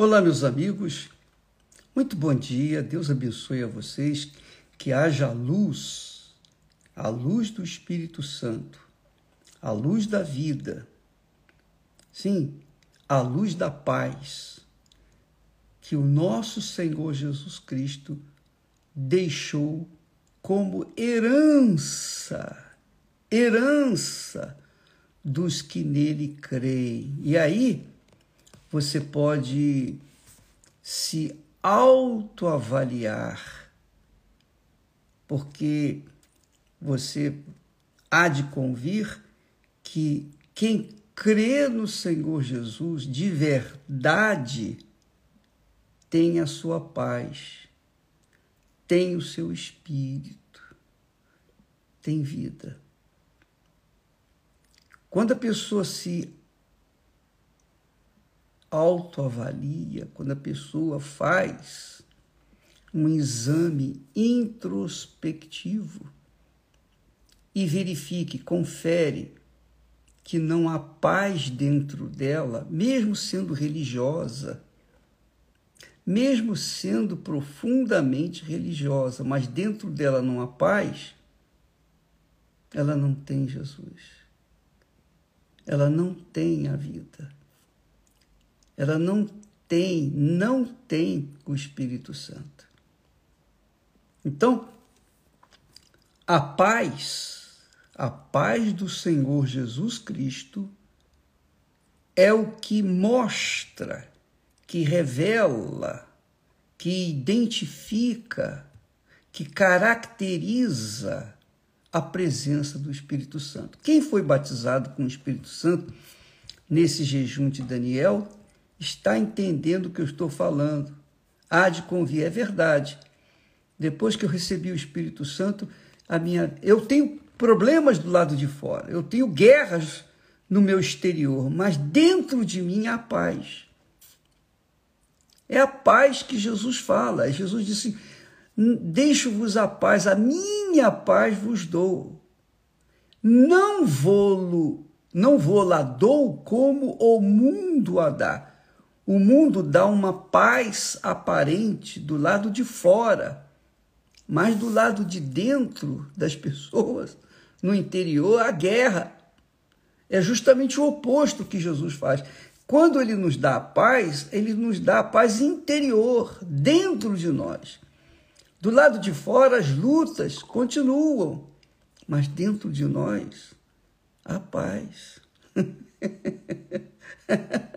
Olá, meus amigos. Muito bom dia. Deus abençoe a vocês. Que haja luz, a luz do Espírito Santo, a luz da vida. Sim, a luz da paz que o nosso Senhor Jesus Cristo deixou como herança, herança dos que nele creem. E aí, você pode se autoavaliar, porque você há de convir que quem crê no Senhor Jesus de verdade tem a sua paz, tem o seu espírito, tem vida. Quando a pessoa se autoavalia, quando a pessoa faz um exame introspectivo e verifique, confere que não há paz dentro dela, mesmo sendo religiosa, mesmo sendo profundamente religiosa, mas dentro dela não há paz, ela não tem Jesus. Ela não tem a vida ela não tem, não tem o Espírito Santo. Então, a paz, a paz do Senhor Jesus Cristo é o que mostra, que revela, que identifica, que caracteriza a presença do Espírito Santo. Quem foi batizado com o Espírito Santo nesse jejum de Daniel está entendendo o que eu estou falando. Há de convir, é verdade. Depois que eu recebi o Espírito Santo, a minha, eu tenho problemas do lado de fora, eu tenho guerras no meu exterior, mas dentro de mim há paz. É a paz que Jesus fala. Jesus disse: Deixo-vos a paz, a minha paz vos dou. Não vou não vou dou como o mundo a dá. O mundo dá uma paz aparente do lado de fora, mas do lado de dentro das pessoas, no interior, a guerra. É justamente o oposto que Jesus faz. Quando ele nos dá a paz, ele nos dá a paz interior, dentro de nós. Do lado de fora, as lutas continuam, mas dentro de nós, a paz.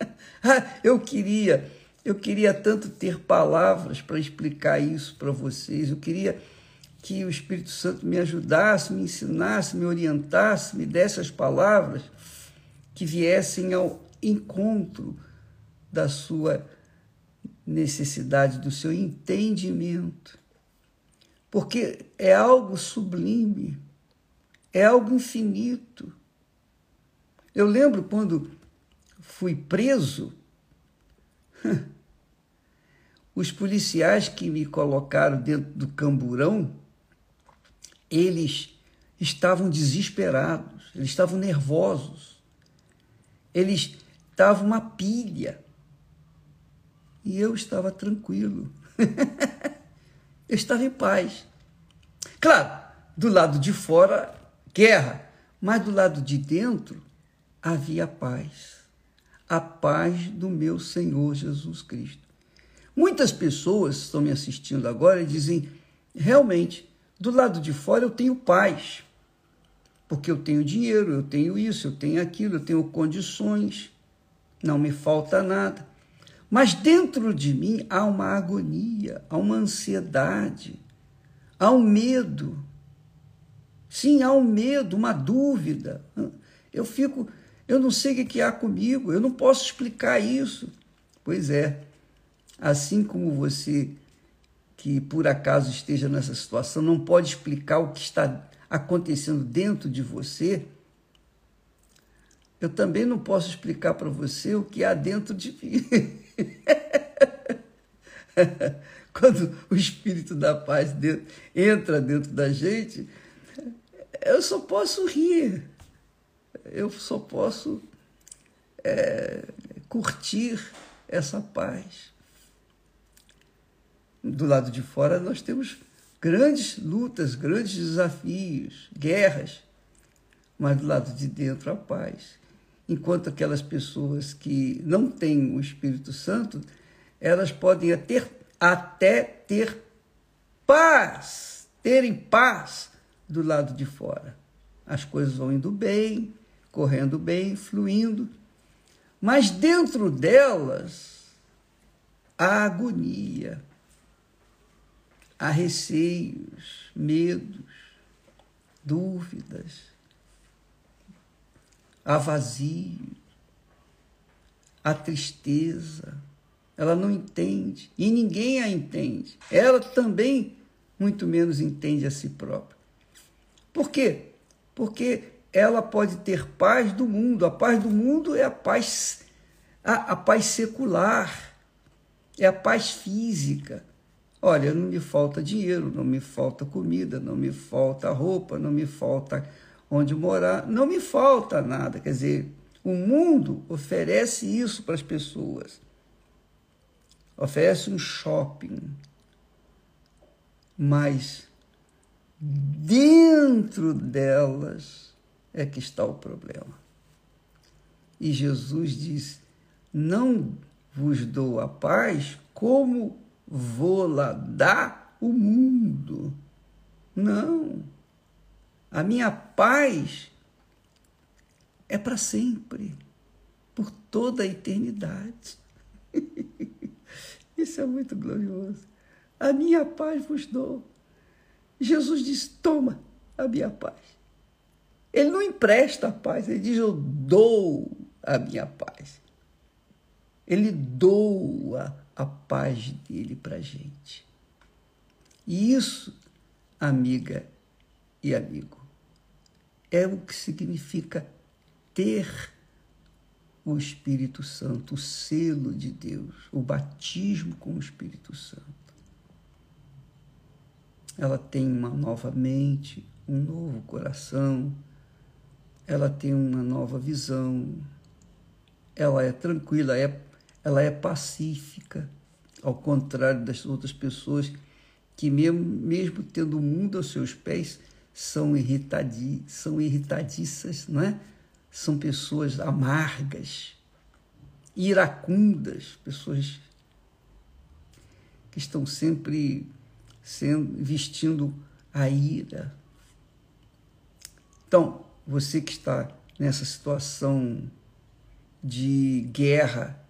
Ah, eu queria, eu queria tanto ter palavras para explicar isso para vocês. Eu queria que o Espírito Santo me ajudasse, me ensinasse, me orientasse, me desse as palavras que viessem ao encontro da sua necessidade, do seu entendimento. Porque é algo sublime, é algo infinito. Eu lembro quando fui preso, os policiais que me colocaram dentro do camburão, eles estavam desesperados, eles estavam nervosos, eles estavam uma pilha. E eu estava tranquilo. eu estava em paz. Claro, do lado de fora, guerra, mas do lado de dentro havia paz a paz do meu Senhor Jesus Cristo. Muitas pessoas estão me assistindo agora e dizem: realmente, do lado de fora eu tenho paz, porque eu tenho dinheiro, eu tenho isso, eu tenho aquilo, eu tenho condições, não me falta nada. Mas dentro de mim há uma agonia, há uma ansiedade, há um medo. Sim, há um medo, uma dúvida. Eu fico eu não sei o que há comigo, eu não posso explicar isso. Pois é, assim como você que por acaso esteja nessa situação não pode explicar o que está acontecendo dentro de você, eu também não posso explicar para você o que há dentro de mim. Quando o Espírito da Paz dentro, entra dentro da gente, eu só posso rir eu só posso é, curtir essa paz. Do lado de fora, nós temos grandes lutas, grandes desafios, guerras, mas do lado de dentro, a paz. Enquanto aquelas pessoas que não têm o Espírito Santo, elas podem ter, até ter paz, terem paz do lado de fora. As coisas vão indo bem, correndo bem, fluindo, mas dentro delas há agonia, há receios, medos, dúvidas, há vazio, há tristeza. Ela não entende e ninguém a entende. Ela também, muito menos, entende a si própria. Por quê? Porque ela pode ter paz do mundo. A paz do mundo é a paz, a, a paz secular, é a paz física. Olha, não me falta dinheiro, não me falta comida, não me falta roupa, não me falta onde morar, não me falta nada. Quer dizer, o mundo oferece isso para as pessoas. Oferece um shopping. Mas dentro delas é que está o problema. E Jesus disse: Não vos dou a paz como vou lá dar o mundo. Não. A minha paz é para sempre, por toda a eternidade. Isso é muito glorioso. A minha paz vos dou. Jesus disse: Toma a minha paz. Ele não empresta a paz, ele diz: Eu dou a minha paz. Ele doa a paz dele para a gente. E isso, amiga e amigo, é o que significa ter o Espírito Santo, o selo de Deus, o batismo com o Espírito Santo. Ela tem uma nova mente, um novo coração, ela tem uma nova visão, ela é tranquila, é, ela é pacífica, ao contrário das outras pessoas que, mesmo, mesmo tendo o mundo aos seus pés, são, irritadi, são irritadiças, não é? São pessoas amargas, iracundas, pessoas que estão sempre sendo, vestindo a ira. Então, você que está nessa situação de guerra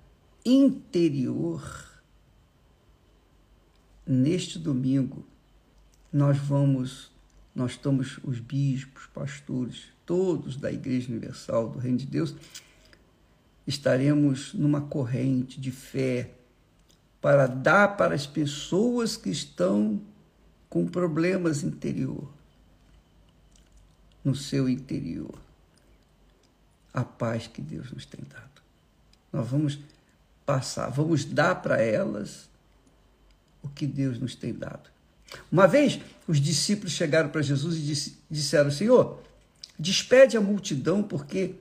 interior, neste domingo nós vamos, nós estamos os bispos, pastores, todos da Igreja Universal do Reino de Deus, estaremos numa corrente de fé para dar para as pessoas que estão com problemas interior no seu interior a paz que Deus nos tem dado. Nós vamos passar, vamos dar para elas o que Deus nos tem dado. Uma vez, os discípulos chegaram para Jesus e disseram: Senhor, despede a multidão, porque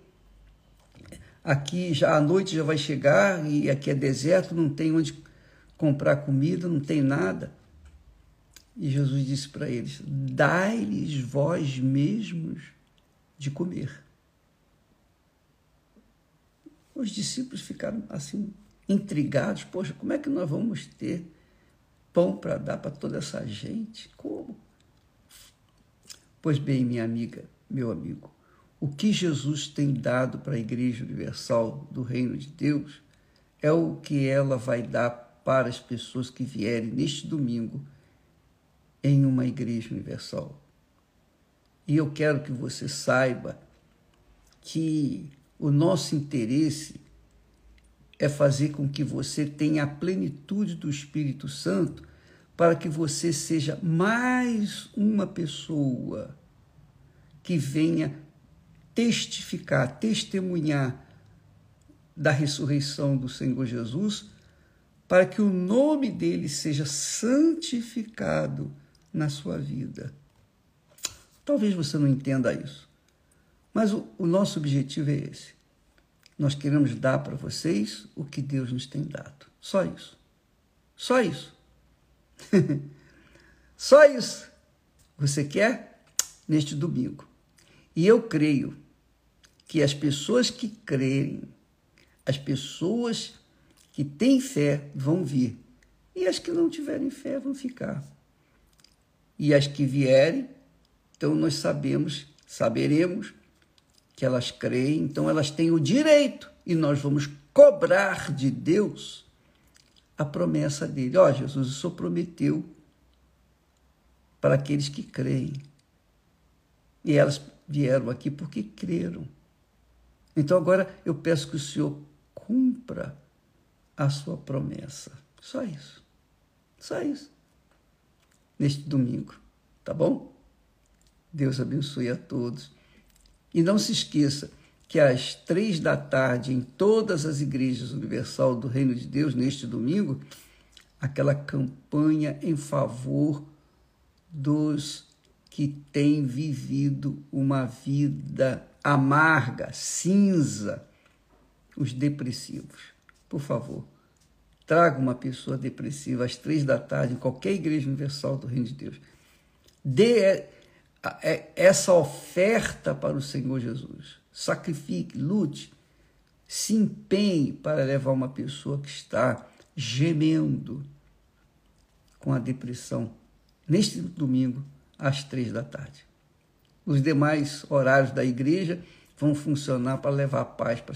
aqui já a noite já vai chegar e aqui é deserto, não tem onde comprar comida, não tem nada. E Jesus disse para eles: Dai-lhes vós mesmos de comer. Os discípulos ficaram assim, intrigados: Poxa, como é que nós vamos ter pão para dar para toda essa gente? Como? Pois bem, minha amiga, meu amigo, o que Jesus tem dado para a Igreja Universal do Reino de Deus é o que ela vai dar para as pessoas que vierem neste domingo em uma igreja universal. E eu quero que você saiba que o nosso interesse é fazer com que você tenha a plenitude do Espírito Santo para que você seja mais uma pessoa que venha testificar, testemunhar da ressurreição do Senhor Jesus, para que o nome dele seja santificado na sua vida. Talvez você não entenda isso, mas o, o nosso objetivo é esse: nós queremos dar para vocês o que Deus nos tem dado. Só isso. Só isso. Só isso. Você quer? Neste domingo. E eu creio que as pessoas que crerem, as pessoas que têm fé vão vir. E as que não tiverem fé vão ficar. E as que vierem, então nós sabemos, saberemos que elas creem, então elas têm o direito e nós vamos cobrar de Deus a promessa dele. Ó, oh, Jesus, o Senhor prometeu para aqueles que creem. E elas vieram aqui porque creram. Então agora eu peço que o Senhor cumpra a sua promessa. Só isso. Só isso. Neste domingo. Tá bom? Deus abençoe a todos. E não se esqueça que às três da tarde, em todas as igrejas universal do Reino de Deus, neste domingo, aquela campanha em favor dos que têm vivido uma vida amarga, cinza, os depressivos. Por favor, traga uma pessoa depressiva às três da tarde em qualquer igreja universal do Reino de Deus. Dê é essa oferta para o Senhor Jesus. Sacrifique, lute, se empenhe para levar uma pessoa que está gemendo com a depressão neste domingo às três da tarde. Os demais horários da igreja vão funcionar para levar paz para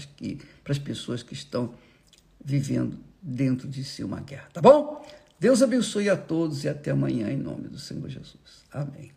as pessoas que estão vivendo dentro de si uma guerra. Tá bom? Deus abençoe a todos e até amanhã em nome do Senhor Jesus. Amém.